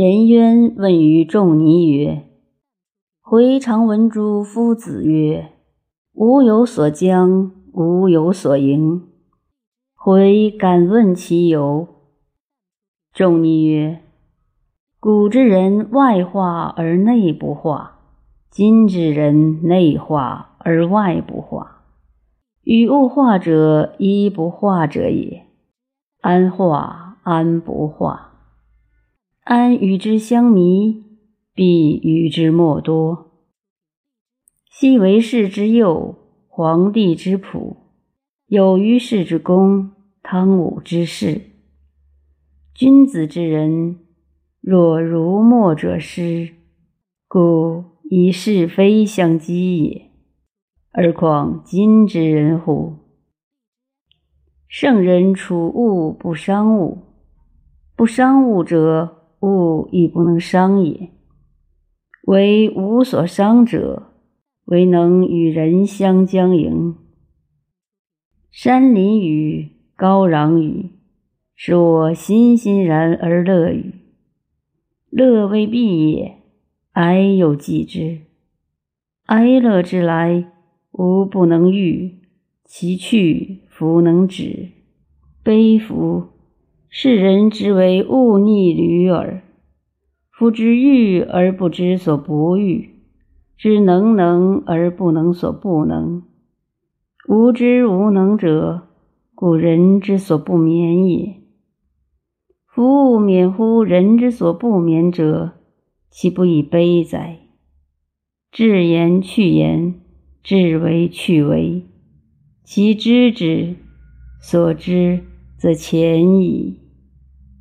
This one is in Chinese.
颜渊问于仲尼曰：“回常闻诸夫子曰：‘吾有所将，吾有所迎。’回敢问其由。”仲尼曰：“古之人外化而内不化，今之人内化而外不化。与物化者，一不化者也。安化安不化？”安与之相迷，必与之莫多。昔为士之幼，皇帝之仆，有于氏之功，汤武之士。君子之人，若如墨者师，故以是非相激也。而况今之人乎？圣人处物不伤物，不伤物者。物亦不能伤也，唯无所伤者，唯能与人相将迎。山林雨，高壤雨，使我欣欣然而乐与。乐未毕也，哀又继之。哀乐之来，吾不能御；其去，弗能止。悲夫！世人之为物逆旅耳。夫之欲而不知所不欲，知能能而不能所不能。无知无能者，故人之所不免也。夫物免乎人之所不免者，其不以悲哉？至言去言，至为去为，其知之，所知则浅矣。